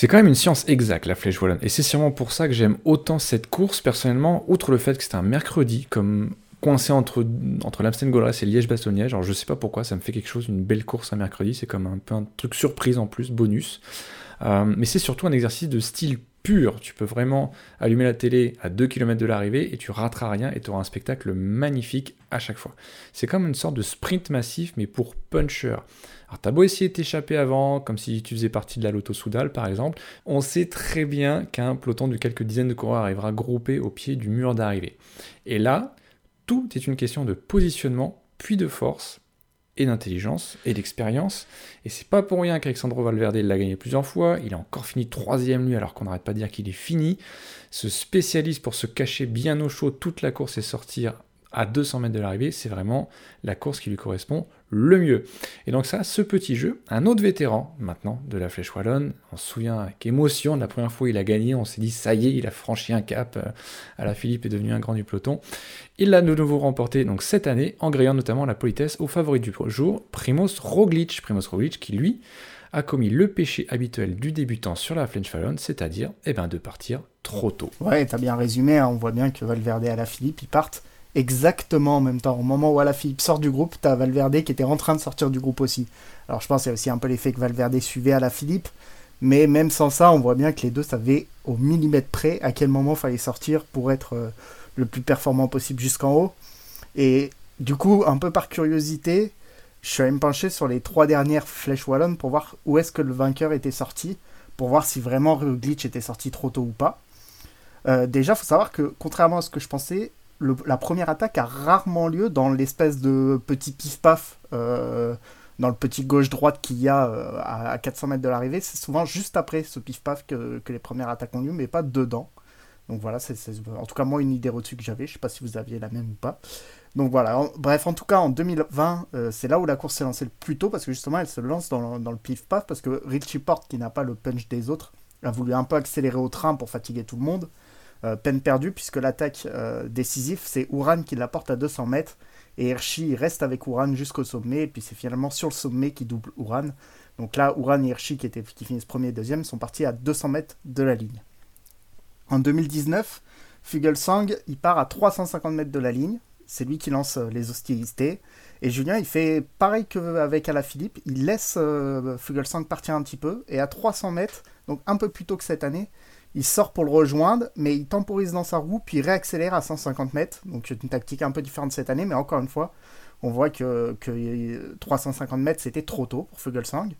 C'est quand même une science exacte, la flèche wallonne. Et c'est sûrement pour ça que j'aime autant cette course, personnellement, outre le fait que c'est un mercredi, comme coincé entre, entre l'Amstel Gold et Liège-Bastogne-Liège. Alors je sais pas pourquoi, ça me fait quelque chose, une belle course un mercredi, c'est comme un peu un truc surprise en plus, bonus. Euh, mais c'est surtout un exercice de style pur. Tu peux vraiment allumer la télé à 2 km de l'arrivée et tu rateras rien et tu auras un spectacle magnifique à chaque fois. C'est comme une sorte de sprint massif, mais pour puncher. Alors t'as beau essayer de t'échapper avant, comme si tu faisais partie de la Lotto Soudal par exemple, on sait très bien qu'un peloton de quelques dizaines de coureurs arrivera groupé au pied du mur d'arrivée. Et là, tout est une question de positionnement, puis de force, et d'intelligence et d'expérience. Et c'est pas pour rien qu'Alexandro Valverde l'a gagné plusieurs fois. Il a encore fini troisième lui, alors qu'on n'arrête pas de dire qu'il est fini. Ce spécialiste pour se cacher bien au chaud toute la course et sortir à 200 mètres de l'arrivée, c'est vraiment la course qui lui correspond le mieux. Et donc ça, ce petit jeu, un autre vétéran maintenant de la Flèche Wallonne, on se souvient avec émotion de la première fois il a gagné, on s'est dit ça y est, il a franchi un cap, euh, à la Philippe est devenu un grand du peloton. Il l'a de nouveau remporté donc cette année en gréant notamment la politesse au favori du jour, Primoz Roglic. Primoz Roglic qui lui a commis le péché habituel du débutant sur la Flèche Wallonne, c'est-à-dire eh ben, de partir trop tôt. Ouais, t'as bien résumé, hein. on voit bien que Valverde et la Philippe ils partent exactement en même temps. Au moment où Alaphilippe sort du groupe, t'as Valverde qui était en train de sortir du groupe aussi. Alors je pense qu'il y a aussi un peu l'effet que Valverde suivait Alaphilippe, mais même sans ça, on voit bien que les deux savaient au millimètre près à quel moment fallait sortir pour être euh, le plus performant possible jusqu'en haut. Et du coup, un peu par curiosité, je suis allé me pencher sur les trois dernières flèches wallonnes pour voir où est-ce que le vainqueur était sorti, pour voir si vraiment Glitch était sorti trop tôt ou pas. Euh, déjà, faut savoir que contrairement à ce que je pensais, la première attaque a rarement lieu dans l'espèce de petit pif-paf, euh, dans le petit gauche-droite qu'il y a euh, à, 400 mètres de l'arrivée. C'est souvent juste après ce pif-paf que, les premières attaques ont lieu, mais pas dedans. Donc voilà, c'est en tout cas moi une idée au-dessus que j'avais. Je sais pas si vous aviez la même ou pas. Donc voilà, bref, en tout cas en 2020, euh, c'est là où la course s'est lancée le plus tôt parce que justement elle se lance dans, le pif-paf parce que Richie Porte, qui n'a pas le punch des autres, a voulu un peu accélérer au train pour fatiguer tout le monde. Euh, peine perdue puisque l'attaque euh, décisive, c'est Uran qui la porte à 200 mètres et Hirschi reste avec Uran jusqu'au sommet et puis c'est finalement sur le sommet qui double Uran. Donc là, Uran et Hirschi qui, étaient, qui finissent premier et deuxième sont partis à 200 mètres de la ligne. En 2019, Fugelsang, il part à 350 mètres de la ligne. C'est lui qui lance euh, les hostilités. Et Julien, il fait pareil qu'avec Alaphilippe. Il laisse Fugelsang partir un petit peu. Et à 300 mètres, donc un peu plus tôt que cette année, il sort pour le rejoindre, mais il temporise dans sa roue, puis réaccélère à 150 mètres. Donc c'est une tactique un peu différente cette année, mais encore une fois, on voit que, 350 mètres, c'était trop tôt pour Fugelsang.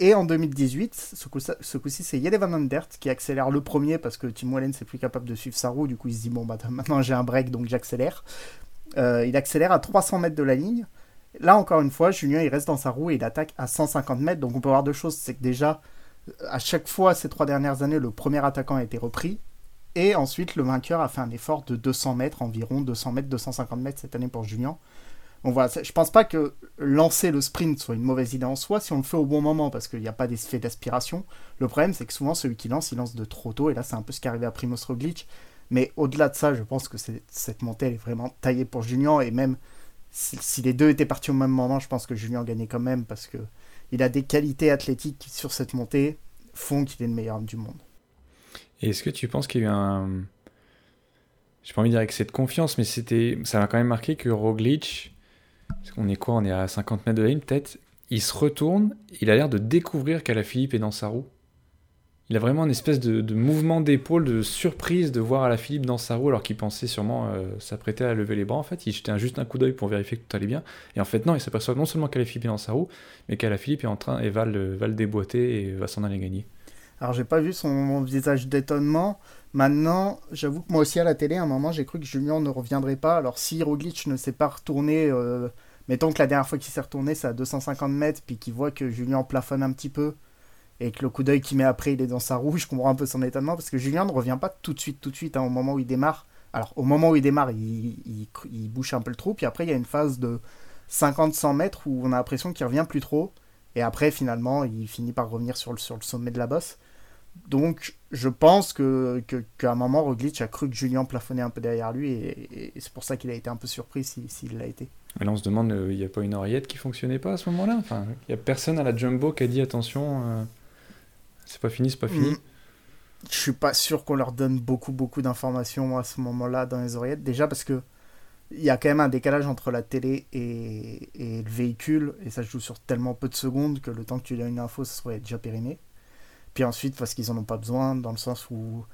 Et en 2018, ce coup-ci, c'est Jelle Van Andert qui accélère le premier parce que Tim Wallens n'est plus capable de suivre sa roue. Du coup, il se dit Bon, bah, maintenant j'ai un break, donc j'accélère. Euh, il accélère à 300 mètres de la ligne. Là, encore une fois, Julien, il reste dans sa roue et il attaque à 150 mètres. Donc, on peut voir deux choses c'est que déjà, à chaque fois ces trois dernières années, le premier attaquant a été repris. Et ensuite, le vainqueur a fait un effort de 200 mètres, environ 200 mètres, 250 mètres cette année pour Julien. On voit, je pense pas que lancer le sprint soit une mauvaise idée en soi si on le fait au bon moment, parce qu'il n'y a pas d'effet d'aspiration. Le problème, c'est que souvent, celui qui lance, il lance de trop tôt, et là, c'est un peu ce qui est à Primoz Roglic. Mais au-delà de ça, je pense que cette montée, est vraiment taillée pour Julien, et même si, si, les deux étaient partis au même moment, je pense que Julien gagnait quand même, parce que il a des qualités athlétiques qui, sur cette montée, font qu'il est le meilleur homme du monde. Et est-ce que tu penses qu'il y a eu un. J'ai pas envie de dire avec cette confiance, mais c'était, ça m'a quand même marqué que Roglic, on est quoi On est à 50 mètres de la ligne, peut-être. Il se retourne, il a l'air de découvrir qu'Alaphilippe est dans sa roue. Il a vraiment une espèce de, mouvement d'épaule, de surprise de voir Alaphilippe dans sa roue alors qu'il pensait sûrement euh, s'apprêter à lever les bras. En fait, il jetait juste un coup d'œil pour vérifier que tout allait bien. Et en fait, non, il s'aperçoit non seulement qu'Alaphilippe est dans sa roue, mais qu'Alaphilippe est en train et va le, va le déboîter et va s'en aller gagner. Alors, j'ai pas vu son visage d'étonnement. Maintenant, j'avoue que moi aussi à la télé, à un moment, j'ai cru que Julien ne reviendrait pas. Alors, si Roglic ne s'est pas retourné, euh, mettons que la dernière fois qu'il s'est retourné, c'est à 250 mètres, puis qu'il voit que Julien plafonne un petit peu et que le coup d'œil qu'il met après, il est dans sa roue, je comprends un peu son étonnement parce que Julien ne revient pas tout de suite, tout de suite, hein, au moment où il démarre. Alors, au moment où il démarre, il, bouche un peu le trou, puis après, il y a une phase de 50-100 mètres où on a l'impression qu'il revient plus trop, et après, finalement, il finit par revenir sur le, sommet de la bosse. Donc, je pense que qu'à un moment, Roglic a cru que Julien plafonnait un peu derrière lui, et, c'est pour ça qu'il a été un peu surpris s'il l'a été. Mais là, on se demande, euh, il n'y a pas une oreillette qui fonctionnait pas à ce moment-là? Enfin, il n'y a personne à la Jumbo qui a dit attention. Euh, C'est pas fini, c'est pas fini. Mm. Je suis pas sûr qu'on leur donne beaucoup, beaucoup d'informations à ce moment-là dans les oreillettes. Déjà parce que il y a quand même un décalage entre la télé et, le véhicule, et ça joue sur tellement peu de secondes que le temps que tu donnes une info, ça serait déjà périmé. Puis ensuite, parce qu'ils en ont pas besoin, dans le sens où,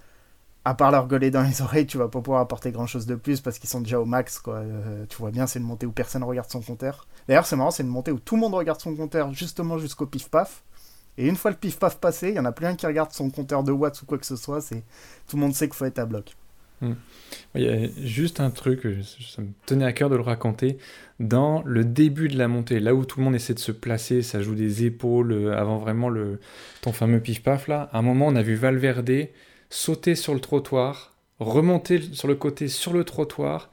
à part leur gueuler dans les oreilles, tu vas pas pouvoir apporter grand chose de plus parce qu'ils sont déjà au max, quoi. Euh, tu vois bien, c'est une montée où personne regarde son compteur. D'ailleurs, c'est marrant, c'est une montée où tout le monde regarde son compteur justement jusqu'au pif-paf. Et une fois le pif-paf passé, il y en a plus un qui regarde son compteur de watts ou quoi que ce soit, c'est tout le monde sait qu'il faut être à bloc. Hmm. Il y a juste un truc, ça me tenait à cœur de le raconter. Dans le début de la montée, là où tout le monde essaie de se placer, ça joue des épaules euh, avant vraiment le, ton fameux pif-paf là, à un moment on a vu Valverde sauter sur le trottoir, remonter sur le côté sur le trottoir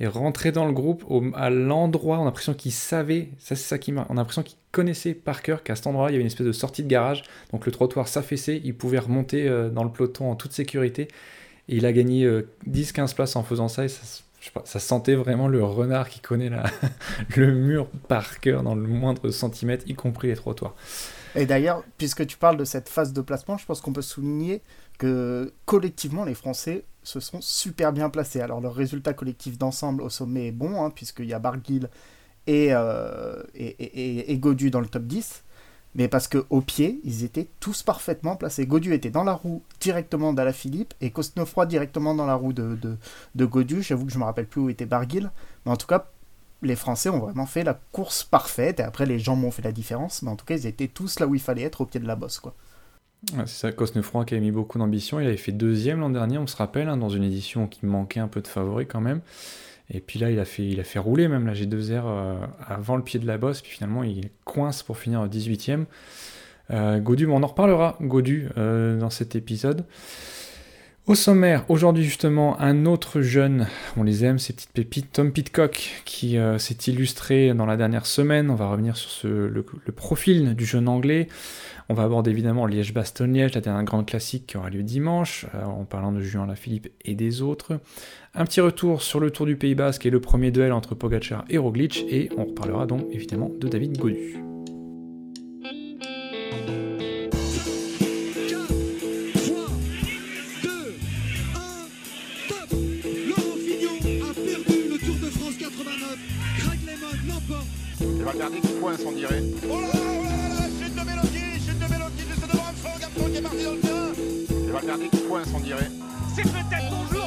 et rentrer dans le groupe à l'endroit, on a l'impression qu'il savait, ça c'est ça qui m'a, on a l'impression qu'il connaissait par cœur qu'à cet endroit il y avait une espèce de sortie de garage, donc le trottoir s'affaissait, il pouvait remonter euh, dans le peloton en toute sécurité et il a gagné 10-15 euh, places en faisant ça. Et ça, sentait vraiment le renard qui connaît la, le mur par cœur dans le moindre centimètre, y compris les trottoirs. Et d'ailleurs, puisque tu parles de cette phase de placement, je pense qu'on peut souligner que collectivement, les Français se sont super bien placés. Alors, leur résultat collectif d'ensemble au sommet est bon, hein, puisqu'il y a Barguil et, euh, et, et, et, Godu dans le top 10 mais parce que au pied, ils étaient tous parfaitement placés. Godu était dans la roue directement Philippe et Cosnefroy directement dans la roue de, de, de Godu. J'avoue que je me rappelle plus où était Barguil, mais en tout cas, les Français ont vraiment fait la course parfaite. Et après, les gens m'ont fait la différence, mais en tout cas, ils étaient tous là où il fallait être, au pied de la bosse, quoi. c'est ça, Cosnefroy qui avait mis beaucoup d'ambition. Il avait fait deuxième l'an dernier, on se rappelle, hein, dans une édition qui manquait un peu de favoris quand même. Et puis là, il a fait, il a fait rouler même la G2R euh, avant le pied de la bosse. Puis finalement, il coince pour finir 18ème. Euh, Godu, on en reparlera, Godu, euh, dans cet épisode. Au sommaire, aujourd'hui justement, un autre jeune, on les aime, ces petites pépites, Tom Pitcock, qui s'est illustré dans la dernière semaine. On va revenir sur le, profil du jeune anglais. On va aborder évidemment Liège-Bastogne-Liège, la dernière grande classique qui aura lieu dimanche, en parlant de Julien Lafilippe et des autres. Un petit retour sur le Tour du Pays Basque et le premier duel entre Pogacar et Roglic, et on reparlera donc évidemment de David Godu. Valverde qui coince on dirait. Oh là là, oh là là, chute de Mélodie, chute de Mélodie juste devant Franck Gapton qui est parti dans le terrain. Et Valverde qui coince on dirait. C'est peut-être ton jour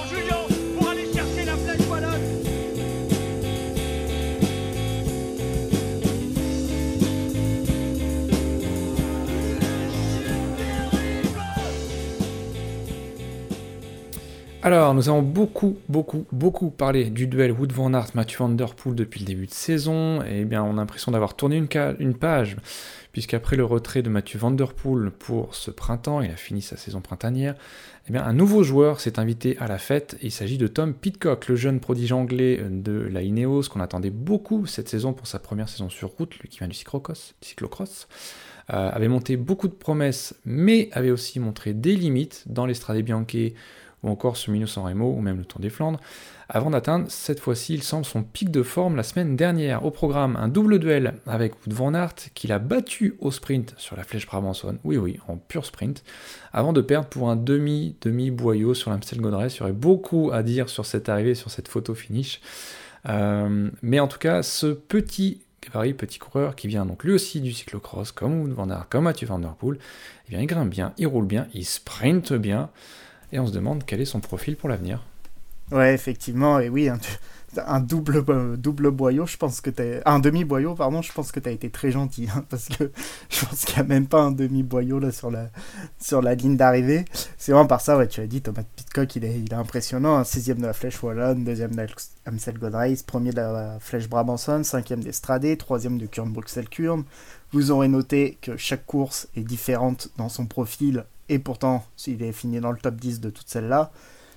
Alors, nous avons beaucoup, beaucoup, beaucoup parlé du duel Wood Van Aert Mathieu Van Der Poel depuis le début de saison. Eh bien, on a l'impression d'avoir tourné une, page, puisqu'après le retrait de Mathieu Van Der Poel pour ce printemps, il a fini sa saison printanière. Eh bien, un nouveau joueur s'est invité à la fête. Il s'agit de Tom Pitcock, le jeune prodige anglais de la Ineos, qu'on attendait beaucoup cette saison pour sa première saison sur route, lui qui vient du cyclocross. cyclocross. Euh, avait monté beaucoup de promesses, mais avait aussi montré des limites dans l'estrade Bianche ou encore ce Mino San Remo, ou même le Tour des Flandres, avant d'atteindre cette fois-ci, il semble, son pic de forme la semaine dernière. Au programme, un double duel avec Wout van Aert, qu'il a battu au sprint sur la flèche Brabançonne, oui oui, en pur sprint, avant de perdre pour un demi-demi-boyau sur l'Amstel Gold Il y aurait beaucoup à dire sur cette arrivée, sur cette photo finish. Euh, mais en tout cas, ce petit petit coureur, qui vient donc lui aussi du cyclocross, comme Wout van Aert, comme Mathieu Van Der Poel, eh bien, il grimpe bien, il roule bien, il sprint bien et on se demande quel est son profil pour l'avenir. Ouais, effectivement, et oui, un, double, euh, double boyau, je pense que t'as... Un demi-boyau, pardon, je pense que tu as été très gentil, hein, parce que je pense qu'il n'y a même pas un demi-boyau sur la, sur la ligne d'arrivée. C'est vraiment par ça, ouais, tu as dit, Thomas Pitcock, il est, impressionnant, un sixième de la Flèche Wallonne, deuxième de Amstel Gold Race, premier de la Flèche Brabançonne, cinquième d'Estradé, troisième de Kurn-Bruxelles-Kurn. Vous aurez noté que chaque course est différente dans son profil et pourtant, s'il est fini dans le top 10 de toutes celles-là,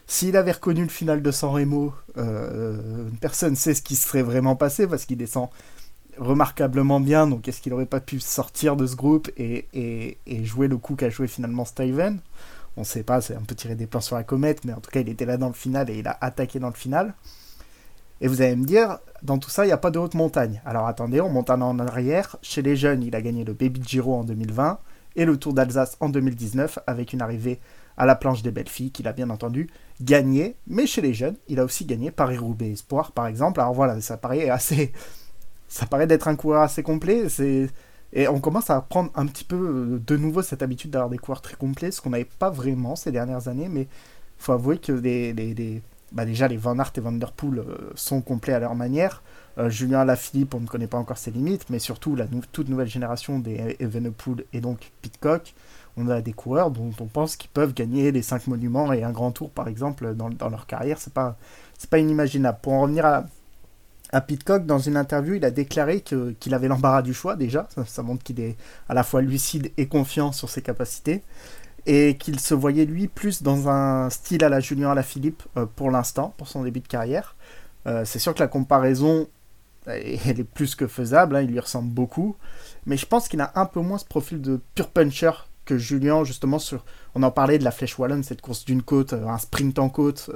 s'il avait reconnu le final de San Remo, euh, personne ne sait ce qui serait vraiment passé parce qu'il descend remarquablement bien. Donc, est-ce qu'il n'aurait pas pu sortir de ce groupe et, jouer le coup qu'a joué finalement Steven? On ne sait pas, c'est un peu tiré des plans sur la comète, mais en tout cas, il était là dans le final et il a attaqué dans le final. Et vous allez me dire, dans tout ça, il n'y a pas de haute montagne. Alors attendez, on monte un en arrière. Chez les jeunes, il a gagné le Baby Giro en 2020 et le Tour d'Alsace en 2019 avec une arrivée à la planche des belles filles qu'il a bien entendu gagné. Mais chez les jeunes, il a aussi gagné Paris-Roubaix Espoir par exemple. Alors voilà, ça paraît assez. Ça paraît d'être un coureur assez complet. C'est. Et on commence à prendre un petit peu euh, de nouveau cette habitude d'avoir des coureurs très complets, ce qu'on n'avait pas vraiment ces dernières années, mais faut avouer que les, bah déjà les Van Aert et Van Der Poel euh, sont complets à leur manière. Euh, Julien Alaphilippe, on ne connaît pas encore ses limites, mais surtout la toute nouvelle génération des Evenepoel et donc Pitcock. On a des coureurs dont on pense qu'ils peuvent gagner les 5 monuments et un grand tour, par exemple, dans, leur carrière. C'est pas, pas inimaginable. Pour en revenir à, à Pitcock, dans une interview, il a déclaré qu'il avait l'embarras du choix déjà. Ça, montre qu'il est à la fois lucide et confiant sur ses capacités. Et qu'il se voyait lui plus dans un style à la Julien Alaphilippe euh, pour l'instant, pour son début de carrière. Euh, c'est sûr que la comparaison, elle est plus que faisable, hein, il lui ressemble beaucoup. Mais je pense qu'il a un peu moins ce profil de pure puncher que Julien, justement. On en parlait de la Flèche Wallonne, cette course d'une côte, euh, un sprint en côte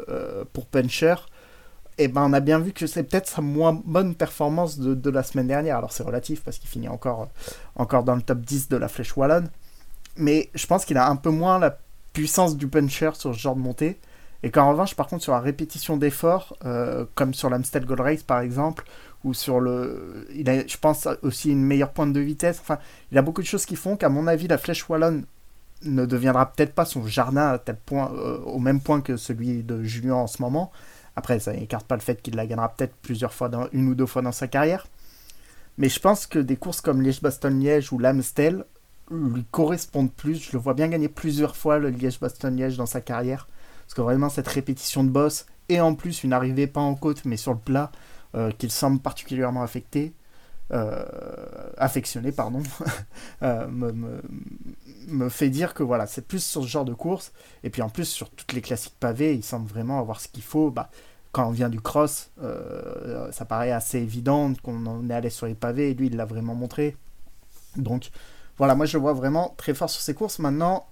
pour puncher et eh ben on a bien vu que c'est peut-être sa moins bonne performance de, la semaine dernière. Alors c'est relatif parce qu'il finit encore, encore dans le top 10 de la flèche wallonne. Mais je pense qu'il a un peu moins la puissance du puncher sur ce genre de montée. Et qu'en revanche, par contre, sur la répétition d'efforts, euh, comme sur l'Amstel Gold Race par exemple, ou sur le. Il a, je pense, aussi une meilleure pointe de vitesse. Enfin, il a beaucoup de choses qui font qu'à mon avis, la flèche wallonne ne deviendra peut-être pas son jardin à tel point, euh, au même point que celui de Julien en ce moment. Après, ça n'écarte pas le fait qu'il la gagnera peut-être plusieurs fois, une ou deux fois dans sa carrière. Mais je pense que des courses comme Liège-Bastogne-Liège ou l'Amstel lui correspondent plus. Je le vois bien gagner plusieurs fois le Liège-Bastogne-Liège dans sa carrière. Parce que vraiment, cette répétition de boss, et en plus une arrivée pas en côte mais sur le plat, euh, qu'il semble particulièrement affecté, euh, affectionné, pardon, euh, me, fait dire que voilà, c'est plus sur ce genre de course. Et puis en plus, sur toutes les classiques pavés, il semble vraiment avoir ce qu'il faut. Bah, quand on vient du cross, ça paraît assez évident qu'on est allé sur les pavés, et lui, il l'a vraiment montré. Donc voilà, moi je le vois vraiment très fort sur ces courses. Maintenant,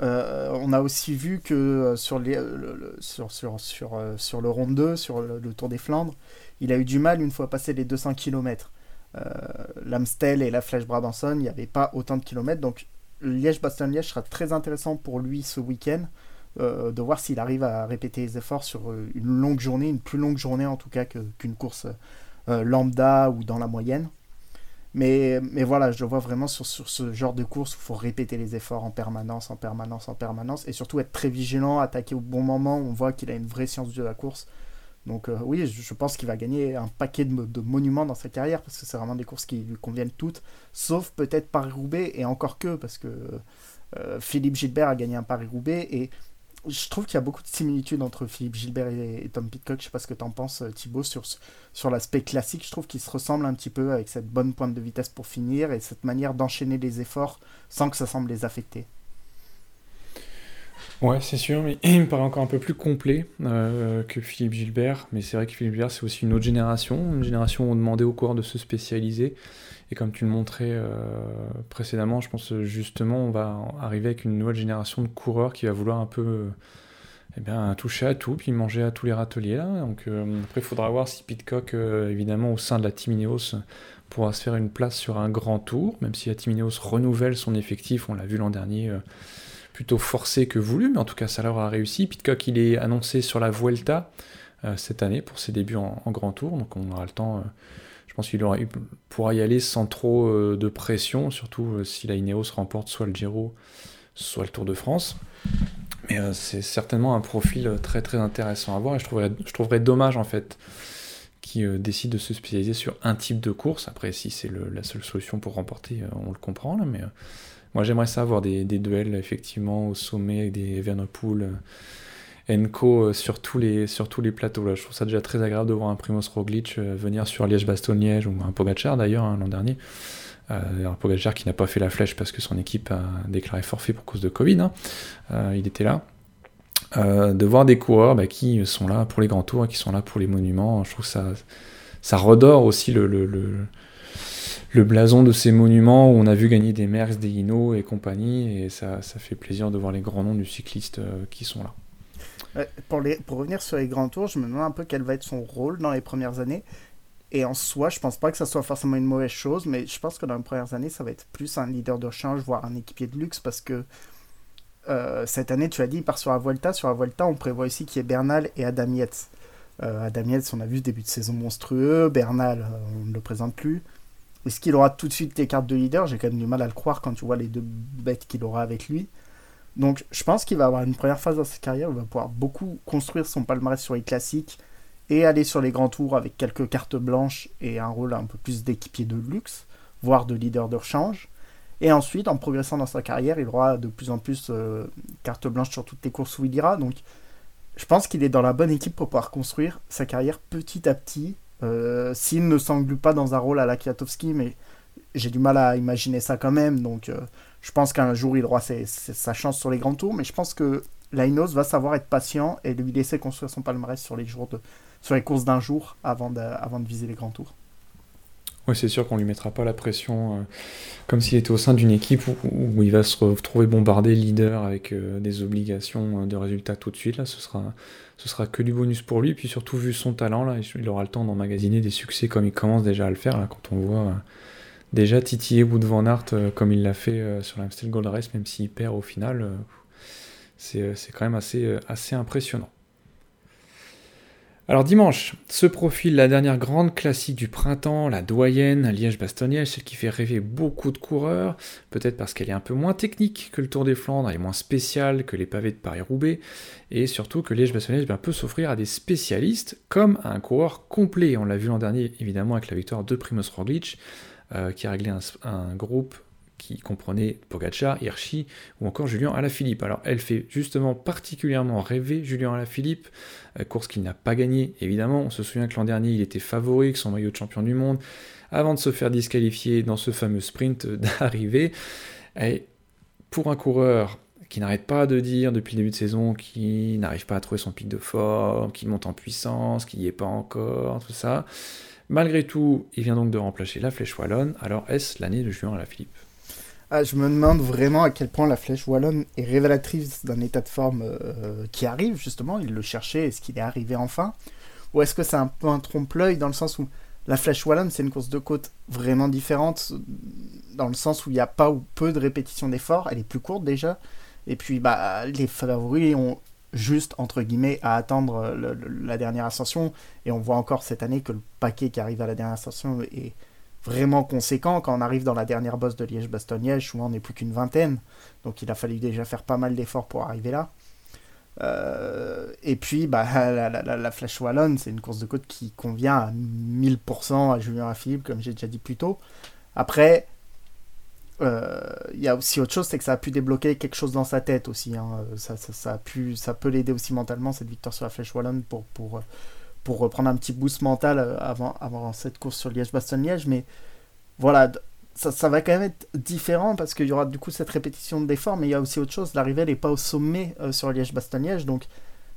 on a aussi vu que sur, les, le, sur, sur, sur, sur, le Ronde 2, sur le, le, Tour des Flandres, il a eu du mal une fois passé les 200 km. Euh, L'Amstel et la Flèche Brabanson, il n'y avait pas autant de kilomètres. Donc Liège-Bastogne-Liège sera très intéressant pour lui ce week-end. Euh, de voir s'il arrive à répéter les efforts sur euh, une longue journée, une plus longue journée en tout cas qu'une course lambda ou dans la moyenne. Mais, voilà, je le vois vraiment sur, sur ce genre de course où il faut répéter les efforts en permanence, en permanence, en permanence, et surtout être très vigilant, attaquer au bon moment. On voit qu'il a une vraie science de la course. Donc euh, oui, je, pense qu'il va gagner un paquet de, monuments dans sa carrière parce que c'est vraiment des courses qui lui conviennent toutes, sauf peut-être Paris-Roubaix et encore que parce que euh, Philippe Gilbert a gagné un Paris-Roubaix et je trouve qu'il y a beaucoup de similitudes entre Philippe Gilbert et, Tom Pitcock. Je sais pas ce que tu en penses, euh, Thibaut, sur, sur l'aspect classique. Je trouve qu'ils se ressemblent un petit peu avec cette bonne pointe de vitesse pour finir et cette manière d'enchaîner les efforts sans que ça semble les affecter. Ouais, c'est sûr, mais il me paraît encore un peu plus complet euh, que Philippe Gilbert. Mais c'est vrai que Philippe Gilbert, c'est aussi une autre génération, une génération où on demandait aux coureurs de se spécialiser. Et comme tu le montrais euh, précédemment, je pense justement, on va arriver avec une nouvelle génération de coureurs qui va vouloir un peu eh bien, toucher à tout, puis manger à tous les râteliers. Là. Donc, euh, après, il faudra voir si Pitcock, évidemment, au sein de la Team pourra se faire une place sur un grand tour, même si la Team Ineos renouvelle son effectif, on l'a vu l'an dernier plutôt forcé que voulu, mais en tout cas ça leur a réussi. Pitcock il est annoncé sur la Vuelta euh, cette année pour ses débuts en, grand tour, donc on aura le temps, euh, je pense qu'il pourra y aller sans trop euh, de pression, surtout si la Ineos remporte soit le Giro, soit le Tour de France. Mais c'est certainement un profil très très intéressant à voir et je trouverais, je trouverais dommage en fait qui décide de se spécialiser sur un type de course. Après, si c'est la seule solution pour remporter, on le comprend là, mais moi, j'aimerais ça avoir des, duels effectivement au sommet avec des Evenepoel, euh, Enco euh, sur tous les sur tous les plateaux. Là, je trouve ça déjà très agréable de voir un Primoz Roglic euh, venir sur Liège-Bastogne-Liège ou un Pogacar d'ailleurs hein, l'an dernier. un Pogacar qui n'a pas fait la flèche parce que son équipe a déclaré forfait pour cause de Covid. Hein. il était là. de voir des coureurs bah, qui sont là pour les grands tours et qui sont là pour les monuments, je trouve ça ça redore aussi le blason de ces monuments où on a vu gagner des Merckx, des Hino et compagnie, et ça, ça fait plaisir de voir les grands noms du cycliste euh, qui sont là. pour, revenir sur les grands tours, je me demande un peu quel va être son rôle dans les premières années. Et en soi, je pense pas que ça soit forcément une mauvaise chose, mais je pense que dans les premières années, ça va être plus un leader de change, voire un équipier de luxe, parce que euh, cette année, tu as dit, il part sur la Vuelta. Sur la Vuelta, on prévoit aussi qu'il y ait Bernal et Adam Yates. Euh, Adam Yates, on a vu début de saison monstrueux. Bernal, on ne le présente plus. Est-ce qu'il aura tout de suite les cartes de leader? J'ai quand même du mal à le croire quand tu vois les deux bêtes qu'il aura avec lui. Donc je pense qu'il va avoir une première phase dans sa carrière où il va pouvoir beaucoup construire son palmarès sur les classiques et aller sur les grands tours avec quelques cartes blanches et un rôle un peu plus d'équipier de luxe, voire de leader de rechange. Et ensuite, en progressant dans sa carrière, il aura de plus en plus euh, carte blanche sur toutes les courses où il ira. Donc je pense qu'il est dans la bonne équipe pour pouvoir construire sa carrière petit à petit. Euh, s'il ne s'englue pas dans un rôle à la Kwiatkowski, mais j'ai du mal à imaginer ça quand même. Donc euh, je pense qu'un jour il aura sa chance sur les grands tours. Mais je pense que Lainos va savoir être patient et lui laisser construire son palmarès sur les, courses d'un jour avant de viser les grands tours. Oui, c'est sûr qu'on lui mettra pas la pression euh, comme s'il était au sein d'une équipe où, il va se retrouver bombardé leader avec euh, des obligations euh, de résultats tout de suite. Là, ce sera, ce sera que du bonus pour lui. Puis surtout, vu son talent, là, il aura le temps d'emmagasiner des succès comme il commence déjà à le faire. Quand on voit déjà titiller Wood Van Aert comme il l'a fait sur l'Amstel Gold Race, même s'il perd au final, c'est quand même assez impressionnant. Alors dimanche, se profile la dernière grande classique du printemps, la doyenne, Liège-Bastogne, celle qui fait rêver beaucoup de coureurs, peut-être parce qu'elle est un peu moins technique que le Tour des Flandres, elle est moins spéciale que les pavés de Paris-Roubaix, et surtout que Liège-Bastogne ben, peut s'offrir à des spécialistes comme à un coureur complet. On l'a vu l'an dernier évidemment avec la victoire de Primoz Roglic, euh, qui a réglé un groupe qui comprenait Pogacar, Hirschi ou encore Julien Alaphilippe. Alors elle fait justement particulièrement rêver Julien Alaphilippe, euh, course qu'il n'a pas gagnée évidemment. On se souvient que l'an dernier il était favori avec son maillot de champion du monde avant de se faire disqualifier dans ce fameux sprint d'arrivée. Et pour un coureur qui n'arrête pas de dire depuis le début de saison qu'il n'arrive pas à trouver son pic de forme, qu'il monte en puissance, qu'il n'y est pas encore, tout ça. Malgré tout, il vient donc de remplacer la flèche wallonne. Alors est-ce l'année de Julien Alaphilippe? Ah, je me demande vraiment à quel point la flèche wallonne est révélatrice d'un état de forme euh, qui arrive, justement. Il le cherchait, est-ce qu'il est arrivé enfin? Ou est-ce que c'est un peu un trompe-l'œil dans le sens où la flèche wallonne, c'est une course de côte vraiment différente, dans le sens où il n'y a pas ou peu de répétition d'efforts, elle est plus courte déjà. Et puis, bah, les favoris ont juste, entre guillemets, à attendre la dernière ascension. Et on voit encore cette année que le paquet qui arrive à la dernière ascension est vraiment conséquent. Quand on arrive dans la dernière bosse de Liège-Bastogne-Liège, souvent on n'est plus qu'une vingtaine. Donc il a fallu déjà faire pas mal d'efforts pour arriver là. Euh, et puis, bah, la, la, Flèche Wallonne, c'est une course de côte qui convient à 1000% à Julien Philippe, comme j'ai déjà dit plus tôt. Après, euh, il y a aussi autre chose, c'est que ça a pu débloquer quelque chose dans sa tête aussi. Hein. Ça, ça, a pu, ça peut l'aider aussi mentalement, cette victoire sur la Flèche Wallonne, pour, pour, pour reprendre un petit boost mental euh, avant, avant cette course sur Liège-Bastogne-Liège. Mais voilà, ça, ça, va quand même être différent parce qu'il y aura du coup cette répétition d'efforts, mais il y a aussi autre chose. L'arrivée n'est pas au sommet euh, sur Liège-Bastogne-Liège. Donc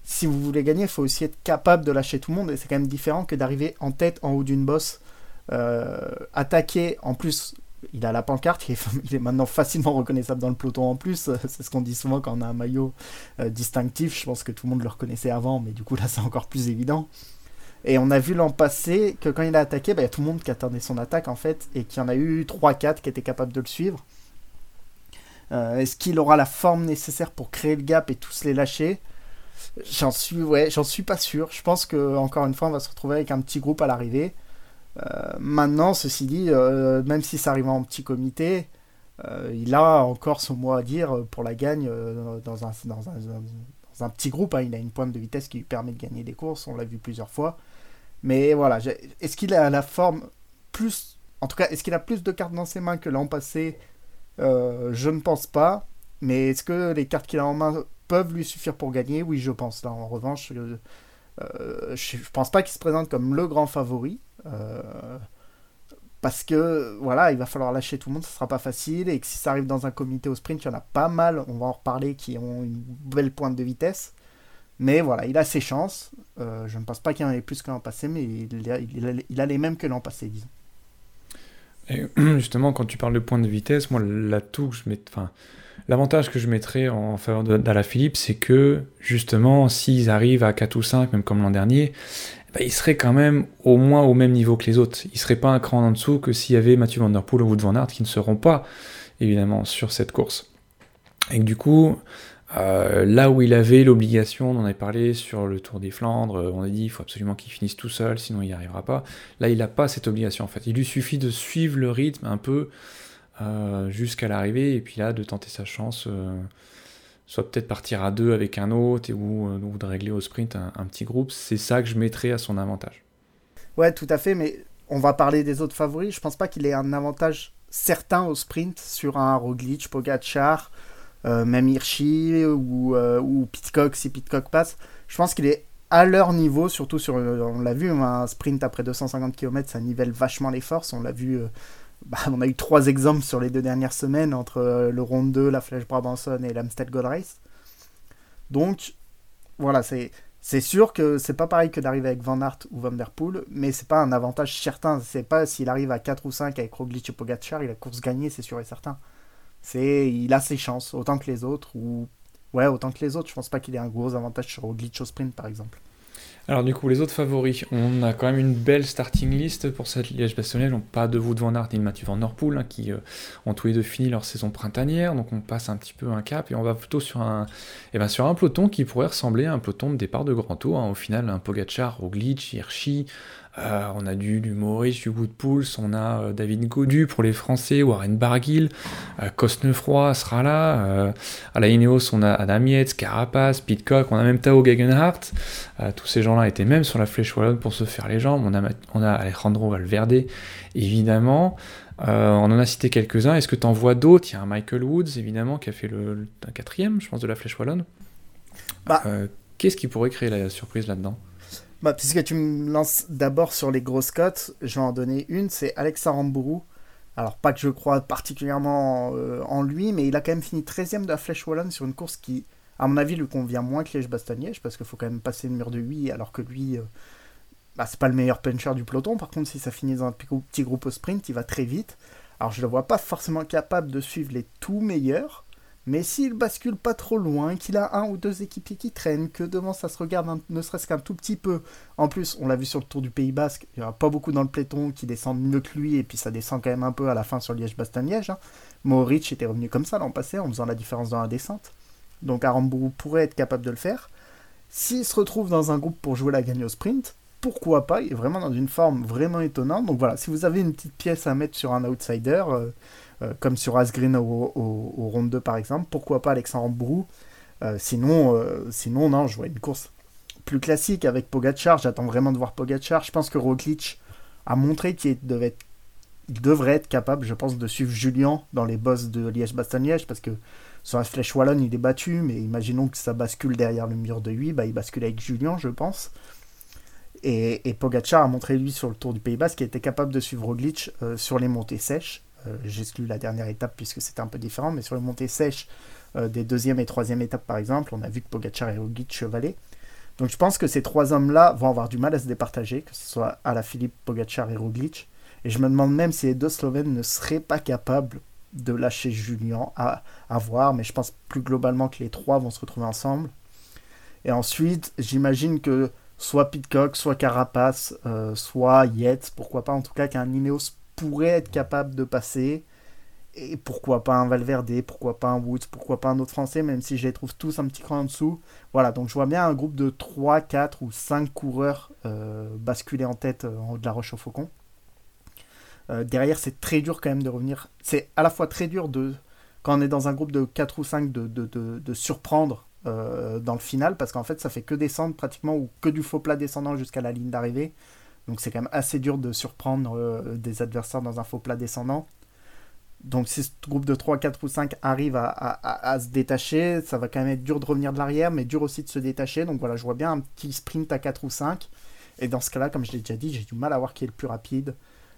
si vous voulez gagner, il faut aussi être capable de lâcher tout le monde. Et c'est quand même différent que d'arriver en tête en haut d'une bosse, euh, attaquer. En plus, il a la pancarte, il est, il est, maintenant facilement reconnaissable dans le peloton en plus. C'est ce qu'on dit souvent quand on a un maillot distinctif. Je pense que tout le monde le reconnaissait avant, mais du coup là c'est encore plus évident. Et on a vu l'an passé que quand il a attaqué, bah, il y a tout le monde qui attendait son attaque en fait, et qu'il y en a eu 3-4 qui étaient capables de le suivre. Euh, est-ce qu'il aura la forme nécessaire pour créer le gap et tous les lâcher? J'en suis, ouais, suis pas sûr. Je pense que encore une fois, on va se retrouver avec un petit groupe à l'arrivée. Euh, maintenant, ceci dit, euh, même si ça arrive en petit comité, il a encore son mot à dire pour la gagne dans un, dans un, dans un petit groupe. Hein. Il a une pointe de vitesse qui lui permet de gagner des courses. On l'a vu plusieurs fois. Mais voilà, est-ce qu'il a la forme plus. En tout cas, est-ce qu'il a plus de cartes dans ses mains que l'an passé? Euh, Je ne pense pas. Mais est-ce que les cartes qu'il a en main peuvent lui suffire pour gagner? Oui, je pense. Là, en revanche, euh, je ne pense pas qu'il se présente comme le grand favori. Euh, parce que voilà, il va falloir lâcher tout le monde, ce sera pas facile, et que si ça arrive dans un comité au sprint, il y en a pas mal, on va en reparler, qui ont une belle pointe de vitesse. Mais voilà, il a ses chances. Euh, je ne pense pas qu'il y en ait plus que l'an passé, mais il a, les mêmes que l'an passé, disons. Justement, quand tu parles de pointe de vitesse, moi, enfin, l'avantage que je mettrais en faveur d'Ala Philippe, c'est que justement, s'ils arrivent à 4 ou 5, même comme l'an dernier, bah, il serait quand même au moins au même niveau que les autres. Il serait pas un cran en dessous que s'il y avait Mathieu Van Der Poel ou Wood Van Aert qui ne seront pas évidemment sur cette course. Et que du coup, euh, là où il avait l'obligation, on en avait parlé sur le Tour des Flandres, euh, on a dit il faut absolument qu'il finisse tout seul, sinon il n'y arrivera pas. Là, il n'a pas cette obligation en fait. Il lui suffit de suivre le rythme un peu euh, jusqu'à l'arrivée, et puis là, de tenter sa chance, soit peut-être partir à deux avec un autre, ou, ou de régler au sprint un, petit groupe. C'est ça que je mettrais à son avantage. Ouais, tout à fait, mais on va parler des autres favoris. Je pense pas qu'il ait un avantage certain au sprint sur un Roglic, Pogacar. Euh, même Hirschi ou, euh, ou Pitcock si Pitcock passe. Je pense qu'il est à leur niveau, surtout sur, on l'a vu, un sprint après 250 km, ça nivelle vachement les forces. On l'a vu, euh, bah, on a eu trois exemples sur les deux dernières semaines entre le Ronde 2, la Flèche Brabanson et l'Amstel Gold Race. Donc, voilà, c'est. C'est sûr que c'est pas pareil que d'arriver avec Van Aert ou Van Der Poel, mais c'est pas un avantage certain. C'est pas s'il arrive à 4 ou 5 avec Roglic et Pogacar, il a course gagnée, c'est sûr et certain. C'est, il a ses chances, autant que les autres, ou ouais, autant que les autres. Je pense pas qu'il ait un gros avantage sur Glitch au sprint, par exemple. Alors du coup, les autres favoris, on a quand même une belle starting list pour cette Liège-Bastogne. Donc pas de Wout van Aert ni de Mathieu van Der hein, qui euh, ont tous les deux fini leur saison printanière. Donc on passe un petit peu un cap et on va plutôt sur un, eh ben, sur un peloton qui pourrait ressembler à un peloton de départ de grand tour. Hein. Au final, un Pogacar, Roglic, Hirschi, euh, on a du, du Maurice, du Woodpulse, on a euh, David Godu pour les Français, Warren Barguil, euh, Cosnefroy sera là, à la Ineos on a Adam Yates, Carapace, Pitcock, on a même Tao Gegenhardt, tous ces gens-là étaient même sur la flèche wallonne pour se faire les jambes, on a, on a Alejandro Valverde, évidemment, on en a cité quelques-uns, est-ce que tu en vois d'autres? Il y a un Michael Woods, évidemment, qui a fait le, quatrième, je pense, de la flèche wallonne. Bah. Qu'est-ce qui pourrait créer la surprise là-dedans? Bah, puisque tu me lances d'abord sur les grosses cotes, je vais en donner une, c'est Alexa Rambourou. Alors, pas que je crois particulièrement euh, en lui, mais il a quand même fini 13ème de la Flèche Wallonne sur une course qui, à mon avis, lui convient moins que Liège-Bastogne-Liège, parce qu'il faut quand même passer le mur de 8, alors que lui, euh, bah, c'est pas le meilleur puncher du peloton. Par contre, si ça finit dans un petit groupe au sprint, il va très vite. Alors, je le vois pas forcément capable de suivre les tout meilleurs, mais s'il bascule pas trop loin, qu'il a un ou deux équipiers qui traînent, que devant ça se regarde ne serait-ce qu'un tout petit peu. En plus, on l'a vu sur le Tour du Pays Basque, il n'y aura pas beaucoup dans le peloton qui descendent mieux que lui, et puis ça descend quand même un peu à la fin sur Liège-Bastogne-Liège. Hein. était revenu comme ça l'an passé en faisant la différence dans la descente. Donc Aramburu pourrait être capable de le faire. S'il se retrouve dans un groupe pour jouer la gagne au sprint, pourquoi pas Il est vraiment dans une forme vraiment étonnante. Donc voilà, si vous avez une petite pièce à mettre sur un outsider, euh, euh, comme sur Asgreen au, au, round 2 par exemple. Pourquoi pas Alexandre Brou euh, sinon, euh, sinon, non, je vois une course plus classique avec Pogachar. J'attends vraiment de voir Pogachar. Je pense que Roglic a montré qu'il devrait être capable, je pense, de suivre Julien dans les bosses de Liège-Bastogne-Liège parce que sur la flèche wallonne, il est battu, mais imaginons que ça bascule derrière le mur de 8, bah, il bascule avec Julien, je pense. Et, et Pogacar a montré, lui, sur le Tour du Pays Basque, qu'il était capable de suivre Roglic sur les montées sèches. Euh, j'exclus la dernière étape puisque c'était un peu différent, mais sur les montées sèches euh, des deuxième et troisième étapes par exemple, on a vu que Pogacar et Roglic chevalaient. Donc je pense que ces trois hommes-là vont avoir du mal à se départager, que ce soit à la Philippe, Pogacar et Roglic. Et je me demande même si les deux Slovènes ne seraient pas capables de lâcher Julien à, à voir, mais je pense plus globalement que les trois vont se retrouver ensemble. Et ensuite, j'imagine que soit Pitcock, soit Carapace, euh, soit Yates, pourquoi pas en tout cas qu'un Ineos pourrait être capable de passer. Et pourquoi pas un Valverde, pourquoi pas un Woods, pourquoi pas un autre Français, même si je les trouve tous un petit cran en dessous. Voilà, donc je vois bien un groupe de 3, 4 ou 5 coureurs euh, basculer en tête euh, en haut de la Roche au Faucon. Euh, derrière, c'est très dur quand même de revenir. C'est à la fois très dur de, quand on est dans un groupe de 4 ou 5, de, de, de, surprendre dans le final, parce qu'en fait, ça fait que descendre pratiquement, ou que du faux plat descendant jusqu'à la ligne d'arrivée. Donc c'est quand même assez dur de surprendre euh, des adversaires dans un faux plat descendant. Donc si ce groupe de 3, 4 ou 5 arrive à, se détacher, ça va quand même être dur de revenir de l'arrière, mais dur aussi de se détacher. Donc voilà, je vois bien un petit sprint à 4 ou 5. Et dans ce cas-là, comme je l'ai déjà dit, j'ai du mal à voir qui est le plus rapide.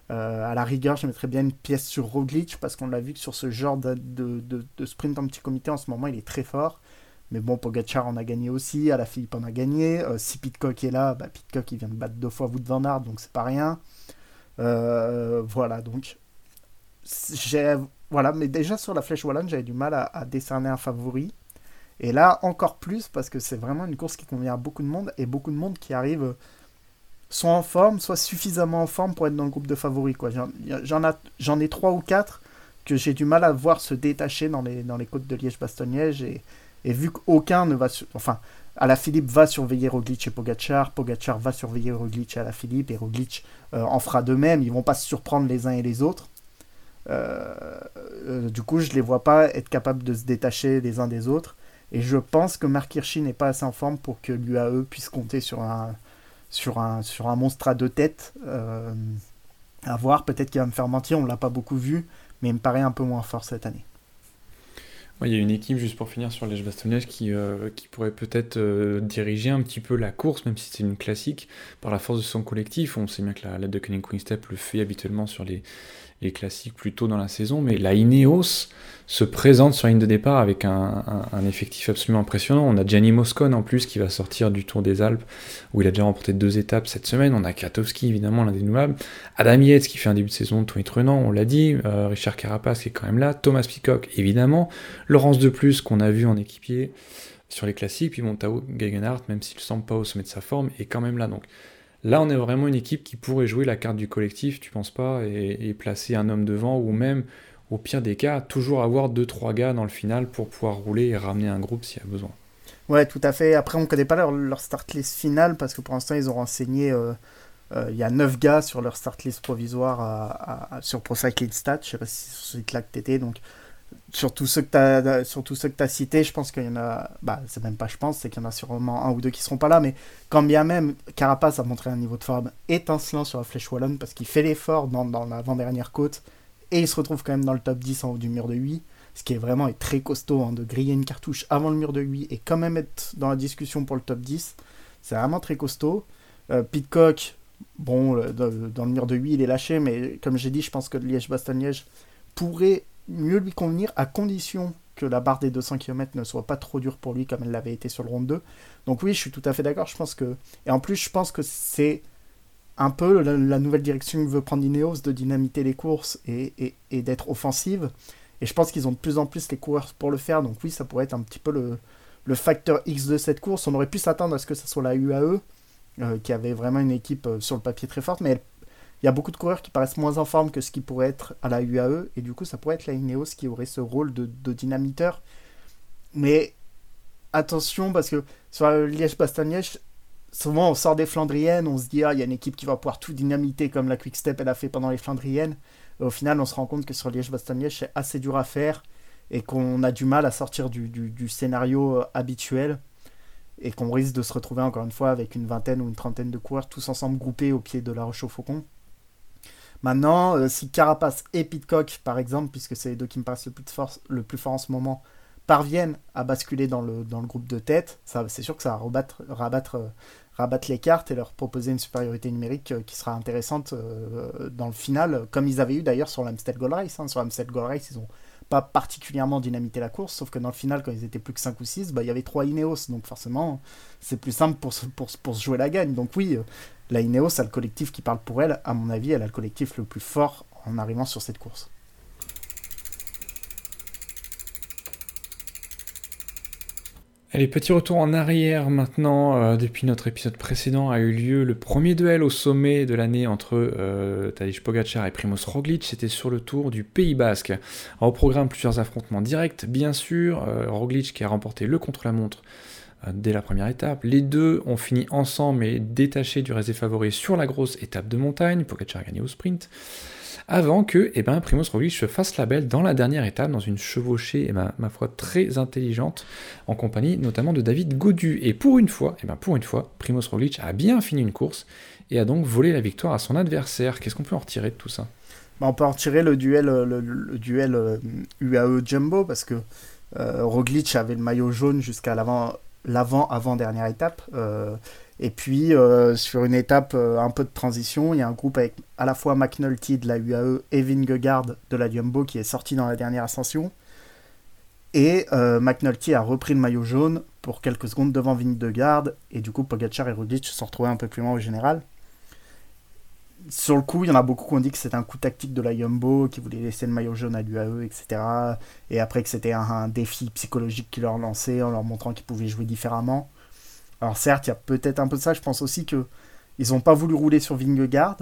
Euh, à la rigueur, je mettrais bien une pièce sur Roglic, parce qu'on l'a vu que sur ce genre de, de, sprint en petit comité, en ce moment, il est très fort. Mais bon, Pogachar en a gagné aussi, à la Philippe en a gagné. Euh, si Pitcock est là, bah, Pitcock il vient de battre deux fois Wout van Aert, donc c'est pas rien. Euh, voilà, donc voilà, mais déjà sur la flèche wallonne, j'avais du mal à, décerner un favori. Et là, encore plus, parce que c'est vraiment une course qui convient à beaucoup de monde, et beaucoup de monde qui arrive soit en forme, soit suffisamment en forme pour être dans le groupe de favoris. J'en ai trois ou quatre que j'ai du mal à voir se détacher dans les, dans les côtes de Liège-Bastogne-Liège. Et, et, vu qu'aucun ne va... Enfin, à la Philippe va surveiller Roglic et Pogachar, Pogachar va surveiller Roglic et à la Philippe, et Roglic euh, en fera de même. Ils vont pas se surprendre les uns et les autres. Euh, euh, du coup, je les vois pas être capables de se détacher les uns des autres. Et je pense que Mark Hirschi n'est pas assez en forme pour que l'UAE puisse compter sur un, sur un, monstre à deux têtes. À voir, peut-être qu'il va me faire mentir, on l'a pas beaucoup vu, mais il me paraît un peu moins fort cette année. Il y a une équipe, juste pour finir sur l'Èche Bastogne, qui, euh, qui pourrait peut-être euh, diriger un petit peu la course, même si c'est une classique, par la force de son collectif. On sait bien que la, la Quick Step le fait habituellement sur les, classiques plus tôt dans la saison, mais la Ineos se présente sur la ligne de départ avec un, effectif absolument impressionnant. On a Gianni Moscone en plus qui va sortir du Tour des Alpes, où il a déjà remporté deux étapes cette semaine. On a Katowski évidemment, l'indénouable. Adam Yates qui fait un début de saison de Trenant, on l'a dit. Euh, Richard Carapace qui est quand même là. Thomas Peacock évidemment. Laurence de Plus qu'on a vu en équipier sur les classiques. Puis bon, Tao Gegenhardt, même s'il ne semble pas au sommet de sa forme, est quand même là. Donc Là, on est vraiment une équipe qui pourrait jouer la carte du collectif, tu penses pas, et, placer un homme devant, ou même, au pire des cas, toujours avoir 2-3 gars dans le final pour pouvoir rouler et ramener un groupe s'il y a besoin. Ouais, tout à fait. Après, on ne connaît pas leur, start list finale, parce que pour l'instant, ils ont renseigné. Euh, euh, il y a 9 gars sur leur start list provisoire sur Pro Cycling Stats. Je sais pas si c'est sur ce site-là que tu étais. Donc, Surtout ceux que tu as, surtout ceux que as cités, je pense qu'il y en a, bah, c'est même pas je pense, c'est qu'il y en a sûrement un ou deux qui seront pas là, mais quand bien même, Carapace a montré un niveau de forme étincelant sur la flèche wallonne parce qu'il fait l'effort dans, dans l'avant-dernière côte et il se retrouve quand même dans le top 10 en haut du mur de 8, ce qui est vraiment est très costaud hein, de griller une cartouche avant le mur de 8 et quand même être dans la discussion pour le top 10, c'est vraiment très costaud. Euh, Pitcock, bon, dans le mur de 8, il est lâché, mais comme j'ai dit, je pense que Liège-Bastogne-Liège pourrait mieux lui convenir à condition que la barre des 200 km ne soit pas trop dure pour lui comme elle l'avait été sur le round 2. Donc oui, je suis tout à fait d'accord, je pense que... Et en plus, je pense que c'est un peu la, nouvelle direction que veut prendre Ineos de dynamiter les courses et, et, d'être offensive. Et je pense qu'ils ont de plus en plus les coureurs pour le faire. Donc oui, ça pourrait être un petit peu le, le facteur X de cette course. On aurait pu s'attendre à ce que ce soit la UAE, euh, qui avait vraiment une équipe euh, sur le papier très forte, mais elle il y a beaucoup de coureurs qui paraissent moins en forme que ce qui pourrait être à la UAE, et du coup, ça pourrait être la Ineos qui aurait ce rôle de, dynamiteur. Mais attention, parce que sur Liège-Bastogne-Liège, souvent on sort des Flandriennes, on se dit, ah, il y a une équipe qui va pouvoir tout dynamiter comme la Quick Step elle a fait pendant les Flandriennes. au final, on se rend compte que sur Liège-Bastogne-Liège, c'est assez dur à faire et qu'on a du mal à sortir du, du scénario euh, habituel et qu'on risque de se retrouver encore une fois avec une vingtaine ou une trentaine de coureurs tous ensemble groupés au pied de la Roche au Faucon. Maintenant, euh, si Carapace et Pitcock, par exemple, puisque c'est les deux qui me paraissent le plus, fort, le plus fort en ce moment, parviennent à basculer dans le, dans le groupe de tête, ça, c'est sûr que ça va rabattre, rabattre, euh, rabattre les cartes et leur proposer une supériorité numérique euh, qui sera intéressante dans le final, comme ils avaient eu d'ailleurs sur l'Amstel Gold Race. Hein. Sur l'Amstel Gold Race, ils ont pas particulièrement dynamité la course, sauf que dans le final, quand ils étaient plus que 5 ou 6, bah, il y avait 3 Ineos, donc forcément, c'est plus simple pour pour, pour se jouer la gagne. Donc oui, la Ineos a le collectif qui parle pour elle. À mon avis, elle a le collectif le plus fort en arrivant sur cette course. Allez, petit retour en arrière maintenant. Euh, depuis notre épisode précédent a eu lieu le premier duel au sommet de l'année entre euh, Tadej Pogacar et Primoz Roglic. C'était sur le tour du Pays Basque. au programme, plusieurs affrontements directs, bien sûr. Euh, Roglic qui a remporté le contre-la-montre dès la première étape. Les deux ont fini ensemble et détachés du reste des sur la grosse étape de montagne, Pogacar a gagné au sprint, avant que eh ben, Primoz Roglic se fasse la belle dans la dernière étape, dans une chevauchée, eh ben, ma foi, très intelligente, en compagnie notamment de David Godu. Et pour une fois, eh ben, pour une fois, Primoz Roglic a bien fini une course et a donc volé la victoire à son adversaire. Qu'est-ce qu'on peut en retirer de tout ça? Bah, On peut en retirer le duel, le, duel UAE euh, Jumbo, parce que euh, Roglic avait le maillot jaune jusqu'à l'avant l'avant-avant-dernière étape. Euh, et puis, euh, sur une étape euh, un peu de transition, il y a un groupe avec à la fois McNulty de la UAE et Vingegaard de la Jumbo qui est sorti dans la dernière ascension. Et McNulty a repris le maillot jaune pour quelques secondes devant Vingegaard. Et du coup, Pogacar et Roglic se sont retrouvés un peu plus loin au général sur le coup, il y en a beaucoup qui ont dit que c'était un coup tactique de la Yumbo, qui voulait laisser le maillot jaune à l'UAE, etc. Et après que c'était un, défi psychologique qui leur lançait en leur montrant qu'ils pouvaient jouer différemment. Alors certes, il y a peut-être un peu de ça. Je pense aussi que Ils n'ont pas voulu rouler sur Vingegaard.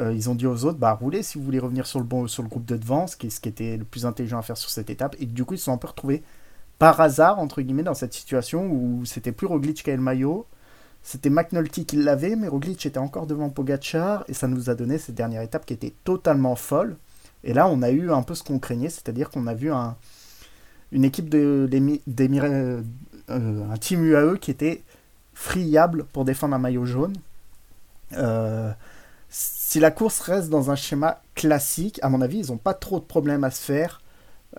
Euh, ils ont dit aux autres, bah roulez si vous voulez revenir sur le, groupe de devant, ce qui, ce était le plus intelligent à faire sur cette étape. Et du coup, ils se sont un peu retrouvés par hasard, entre guillemets, dans cette situation où c'était plus Roglic qui le maillot. C'était McNulty qui l'avait, mais Roglic était encore devant Pogachar, et ça nous a donné cette dernière étape qui était totalement folle. Et là, on a eu un peu ce qu'on craignait, c'est-à-dire qu'on a vu un, une équipe de, euh, un team UAE qui était friable pour défendre un maillot jaune. Euh, si la course reste dans un schéma classique, à mon avis, ils n'ont pas trop de problèmes à se faire.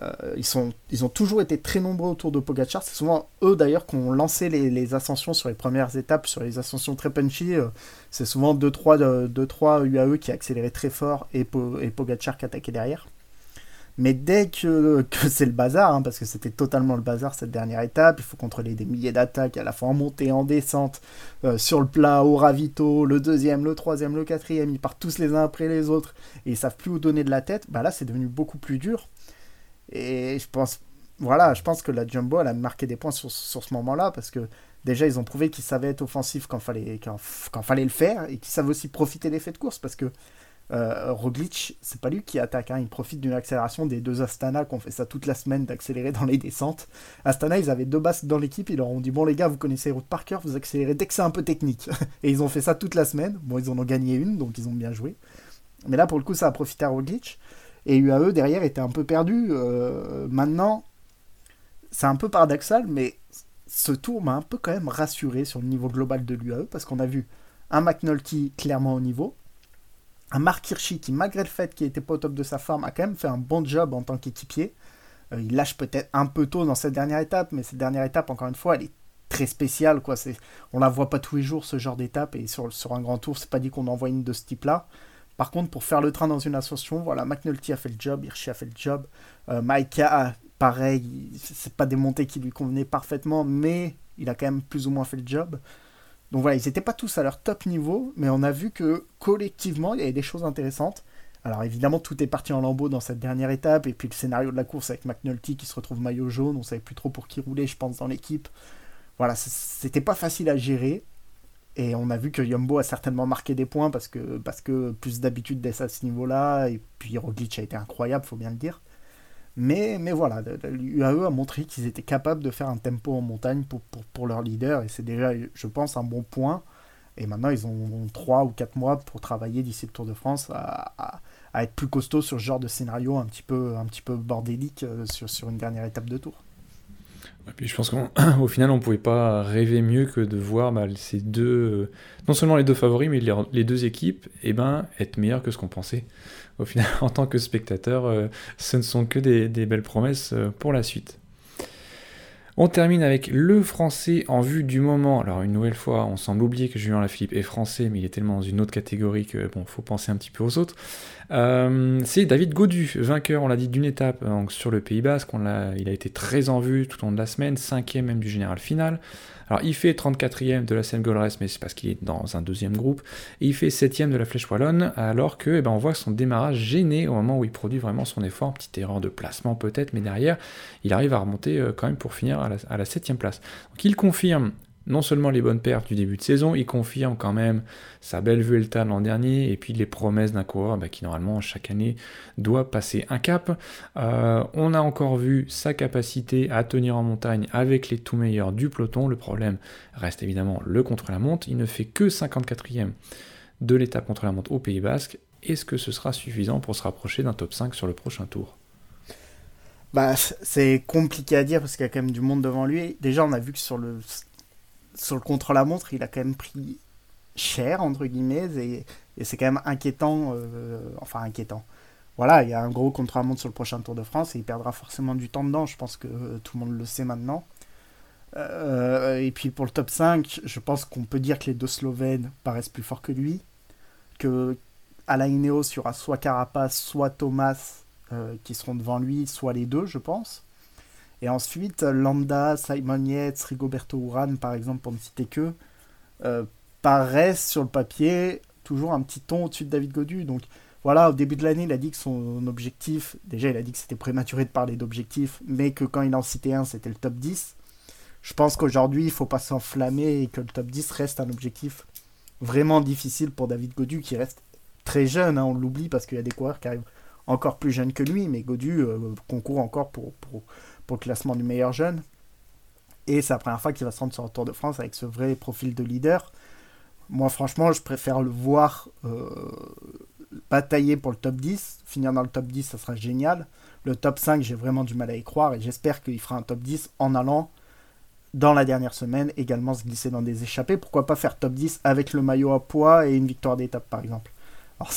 Euh, ils, sont, ils ont toujours été très nombreux autour de Pogachar. C'est souvent eux d'ailleurs qui ont lancé les, ascensions sur les premières étapes, sur les ascensions très punchy. c'est souvent 2-3 UAE qui accéléraient très fort et, et Pogachar qui attaquait derrière. Mais dès que, c'est le bazar, hein, parce que c'était totalement le bazar cette dernière étape, il faut contrôler des milliers d'attaques à la fois en montée, en descente, euh, sur le plat, au ravito, le deuxième, le troisième, le quatrième, ils partent tous les uns après les autres et ils savent plus où donner de la tête, bah là c'est devenu beaucoup plus dur. Et je pense, voilà, je pense que la Jumbo a marqué des points sur, ce moment-là parce que déjà ils ont prouvé qu'ils savaient être offensifs quand fallait, fallait le faire et qu'ils savent aussi profiter des faits de course parce que euh, Roglic, c'est pas lui qui attaque, hein. il profite d'une accélération des deux Astana qui ont fait ça toute la semaine d'accélérer dans les descentes. Astana, ils avaient deux basques dans l'équipe, ils leur ont dit Bon, les gars, vous connaissez les routes par cœur, vous accélérez dès que c'est un peu technique. Et ils ont fait ça toute la semaine. Bon, ils en ont gagné une, donc ils ont bien joué. Mais là, pour le coup, ça a profité à Roglic. Et UAE derrière était un peu perdu. Euh, maintenant, c'est un peu paradoxal, mais ce tour m'a un peu quand même rassuré sur le niveau global de l'UAE parce qu'on a vu un McNulty clairement au niveau, un Mark Hirschi qui, malgré le fait qu'il n'était pas au top de sa forme, a quand même fait un bon job en tant qu'équipier. Euh, il lâche peut-être un peu tôt dans cette dernière étape, mais cette dernière étape, encore une fois, elle est très spéciale. Quoi. C'est, on la voit pas tous les jours, ce genre d'étape, et sur, sur un grand tour, c'est pas dit qu'on envoie une de ce type-là. Par contre, pour faire le train dans une ascension, voilà, McNulty a fait le job, Hirschi a fait le job. Euh, Maika, pareil, c'est pas des montées qui lui convenaient parfaitement, mais il a quand même plus ou moins fait le job. Donc voilà, ils n'étaient pas tous à leur top niveau, mais on a vu que collectivement, il y avait des choses intéressantes. Alors évidemment, tout est parti en lambeaux dans cette dernière étape, et puis le scénario de la course avec McNulty qui se retrouve maillot jaune, on savait plus trop pour qui rouler, je pense, dans l'équipe. Voilà, c'était pas facile à gérer, et on a vu que Yumbo a certainement marqué des points parce que, plus d'habitude d'être à ce niveau-là, et puis Roglic a été incroyable, faut bien le dire. Mais, voilà, l'UAE a montré qu'ils étaient capables de faire un tempo en montagne pour, pour, leur leader, et c'est déjà, je pense, un bon point. Et maintenant, ils ont 3 ou 4 mois pour travailler d'ici le Tour de France à, être plus costaud sur ce genre de scénario un petit peu, un peu bordélique euh, sur une dernière étape de Tour. Puis je pense qu'au final, on pouvait pas rêver mieux que de voir bah, ces deux, euh, non seulement les deux favoris, mais les, deux équipes, eh ben, être meilleurs que ce qu'on pensait au final, en tant que spectateur, euh, ce ne sont que des, belles promesses euh, pour la suite. On termine avec le français en vue du moment. Alors une nouvelle fois, on semble oublier que Julien Lafilippe est français, mais il est tellement dans une autre catégorie que bon, faut penser un petit peu aux autres. Euh, c'est David Godu, vainqueur, on l'a dit, d'une étape sur le Pays Basque. il a été très en vue tout au long de la semaine, cinquième même du général final. Alors il fait 34e de la Seine Golres, mais c'est parce qu'il est dans un deuxième groupe. Et il fait 7e de la Flèche Wallonne, alors que eh ben, voit son démarrage gêné au moment où il produit vraiment son effort. Petite erreur de placement peut-être, mais derrière, il arrive à remonter euh, quand même pour finir à la, 7 place. Donc il confirme non seulement les bonnes pertes du début de saison, il confirme quand même sa belle Vuelta l'an dernier et puis les promesses d'un coureur bah, qui normalement chaque année doit passer un cap. Euh, on a encore vu sa capacité à tenir en montagne avec les tout meilleurs du peloton. Le problème reste évidemment le contre-la-montre. Il ne fait que 54e de l'étape contre-la-montre au Pays Basque. Est-ce que ce sera suffisant pour se rapprocher d'un top 5 sur le prochain tour? Bah, c'est compliqué à dire parce qu'il y a quand même du monde devant lui. Déjà, on a vu que sur le sur le contre-la-montre, il a quand même pris cher, entre guillemets, et, c'est quand même inquiétant, euh, enfin inquiétant. Voilà, il y a un gros contre-la-montre sur le prochain Tour de France, et il perdra forcément du temps dedans, je pense que euh, tout le monde le sait maintenant. Euh, et puis pour le top 5, je pense qu'on peut dire que les deux Slovènes paraissent plus forts que lui, que la Ineos, il y aura soit Carapace, soit Thomas qui seront devant lui, soit les deux, je pense. Et ensuite, Lambda, Simon Yates, Rigoberto Urán, par exemple, pour ne citer que, euh, paraissent sur le papier toujours un petit ton au-dessus de David Godu. Donc voilà, au début de l'année, il a dit que son objectif, déjà il a dit que c'était prématuré de parler d'objectif, mais que quand il en citait un, c'était le top 10. Je pense qu'aujourd'hui, il ne faut pas s'enflammer et que le top 10 reste un objectif vraiment difficile pour David Godu qui reste très jeune, hein, on l'oublie parce qu'il y a des coureurs qui arrivent encore plus jeunes que lui, mais Godu euh, concourt encore pour, pour, classement du meilleur jeune. Et c'est la première fois qu'il va se rendre sur le Tour de France avec ce vrai profil de leader. Moi, franchement, je préfère le voir euh, batailler pour le top 10. Finir dans le top 10, ça sera génial. Le top 5, j'ai vraiment du mal à y croire et j'espère qu'il fera un top 10 en allant dans la dernière semaine également se glisser dans des échappées. Pourquoi pas faire top 10 avec le maillot à poids et une victoire d'étape par exemple Alors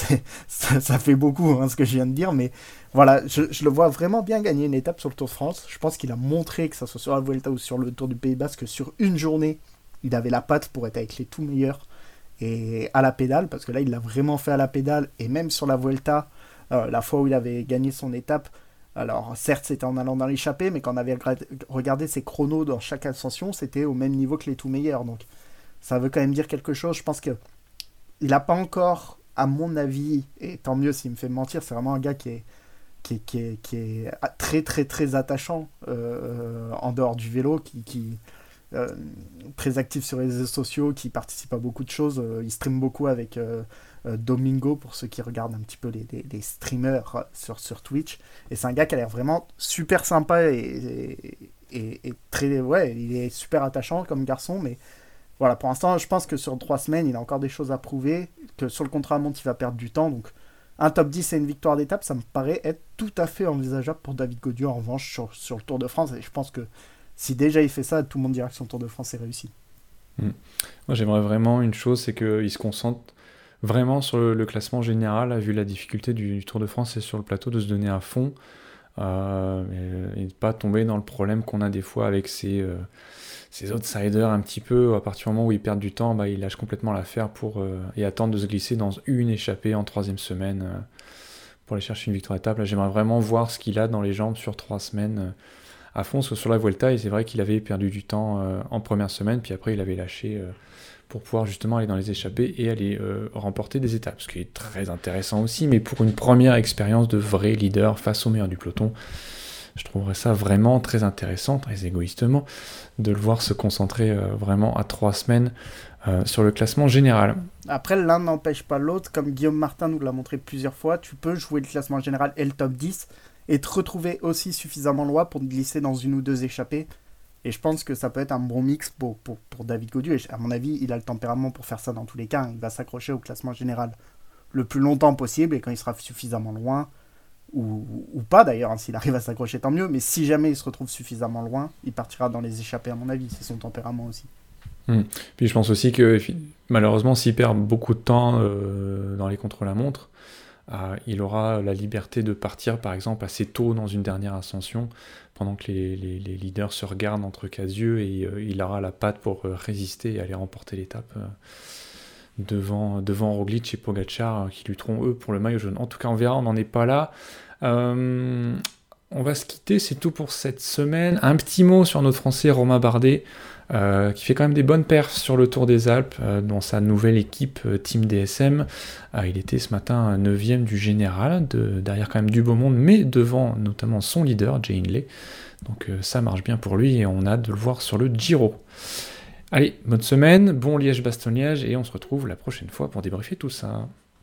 ça, fait beaucoup hein, ce que je viens de dire, mais voilà, je, le vois vraiment bien gagner une étape sur le Tour de France. Je pense qu'il a montré, que ce soit sur la Vuelta ou sur le Tour du Pays Basque, que sur une journée, il avait la patte pour être avec les tout meilleurs et à la pédale, parce que là il l'a vraiment fait à la pédale, et même sur la Vuelta, euh, la fois où il avait gagné son étape, alors, certes, c'était en allant dans l'échappée, mais quand on avait regardé ses chronos dans chaque ascension, c'était au même niveau que les tout meilleurs. Donc, ça veut quand même dire quelque chose. Je pense que il n'a pas encore, à mon avis, et tant mieux s'il me fait mentir, c'est vraiment un gars qui est, qui est, qui est, très, très, très attachant euh, en dehors du vélo, qui, qui euh, très actif sur les réseaux sociaux, qui participe à beaucoup de choses. Euh, il stream beaucoup avec euh, Domingo, pour ceux qui regardent un petit peu les, streamers sur, sur Twitch. Et c'est un gars qui a l'air vraiment super sympa et, et, très. Ouais, il est super attachant comme garçon, mais voilà, pour l'instant, je pense que sur trois semaines, il a encore des choses à prouver, que sur le contrat à monte, il va perdre du temps. Donc, un top 10 et une victoire d'étape, ça me paraît être tout à fait envisageable pour David Godieu, en revanche, sur, sur, le Tour de France. Et je pense que si déjà il fait ça, tout le monde dira que son Tour de France est réussi. Hmm. Moi, j'aimerais vraiment une chose, c'est qu'il se concentre vraiment sur le, classement général, vu la difficulté du, Tour de France et sur le plateau, de se donner à fond euh, et, de ne pas tomber dans le problème qu'on a des fois avec ces, euh, ces outsiders un petit peu. À partir du moment où ils perdent du temps, bah, ils lâchent complètement l'affaire pour euh, et attendent de se glisser dans une échappée en troisième semaine pour aller chercher une victoire étape. J'aimerais vraiment voir ce qu'il a dans les jambes sur trois semaines à fond, parce que sur la Vuelta, c'est vrai qu'il avait perdu du temps en première semaine, puis après il avait lâché pour pouvoir justement aller dans les échappées et aller euh, remporter des étapes, ce qui est très intéressant aussi, mais pour une première expérience de vrai leader face au meilleur du peloton, je trouverais ça vraiment très intéressant, très égoïstement, de le voir se concentrer euh, vraiment à trois semaines euh, sur le classement général. Après, l'un n'empêche pas l'autre, comme Guillaume Martin nous l'a montré plusieurs fois, tu peux jouer le classement général et le top 10 et te retrouver aussi suffisamment loin pour te glisser dans une ou deux échappées et je pense que ça peut être un bon mix pour, David Godieu. Et à mon avis, il a le tempérament pour faire ça dans tous les cas. Il va s'accrocher au classement général le plus longtemps possible. Et quand il sera suffisamment loin, ou, pas d'ailleurs, hein, s'il arrive à s'accrocher, tant mieux. Mais si jamais il se retrouve suffisamment loin, il partira dans les échappées, à mon avis. C'est son tempérament aussi. Hmm. Puis je pense aussi que malheureusement, s'il perd beaucoup de temps euh, dans les contre-la-montre, euh, il aura la liberté de partir par exemple assez tôt dans une dernière ascension pendant que les, leaders se regardent entre yeux et euh, il aura la patte pour euh, résister et aller remporter l'étape devant, devant Roglic et Pogacar qui lutteront eux pour le maillot jaune. En tout cas, on verra, on n'en est pas là. On va se quitter, c'est tout pour cette semaine. Un petit mot sur notre français Romain Bardet. Euh, qui fait quand même des bonnes perfs sur le Tour des Alpes euh, dans sa nouvelle équipe euh, Team DSM. il était ce matin 9ème du général, derrière quand même du beau monde, mais devant notamment son leader, Jay Hindley. Donc ça marche bien pour lui et on a hâte de le voir sur le Giro. Allez, bonne semaine, bon Liège-Bastogne-Liège et on se retrouve la prochaine fois pour débriefer tout ça.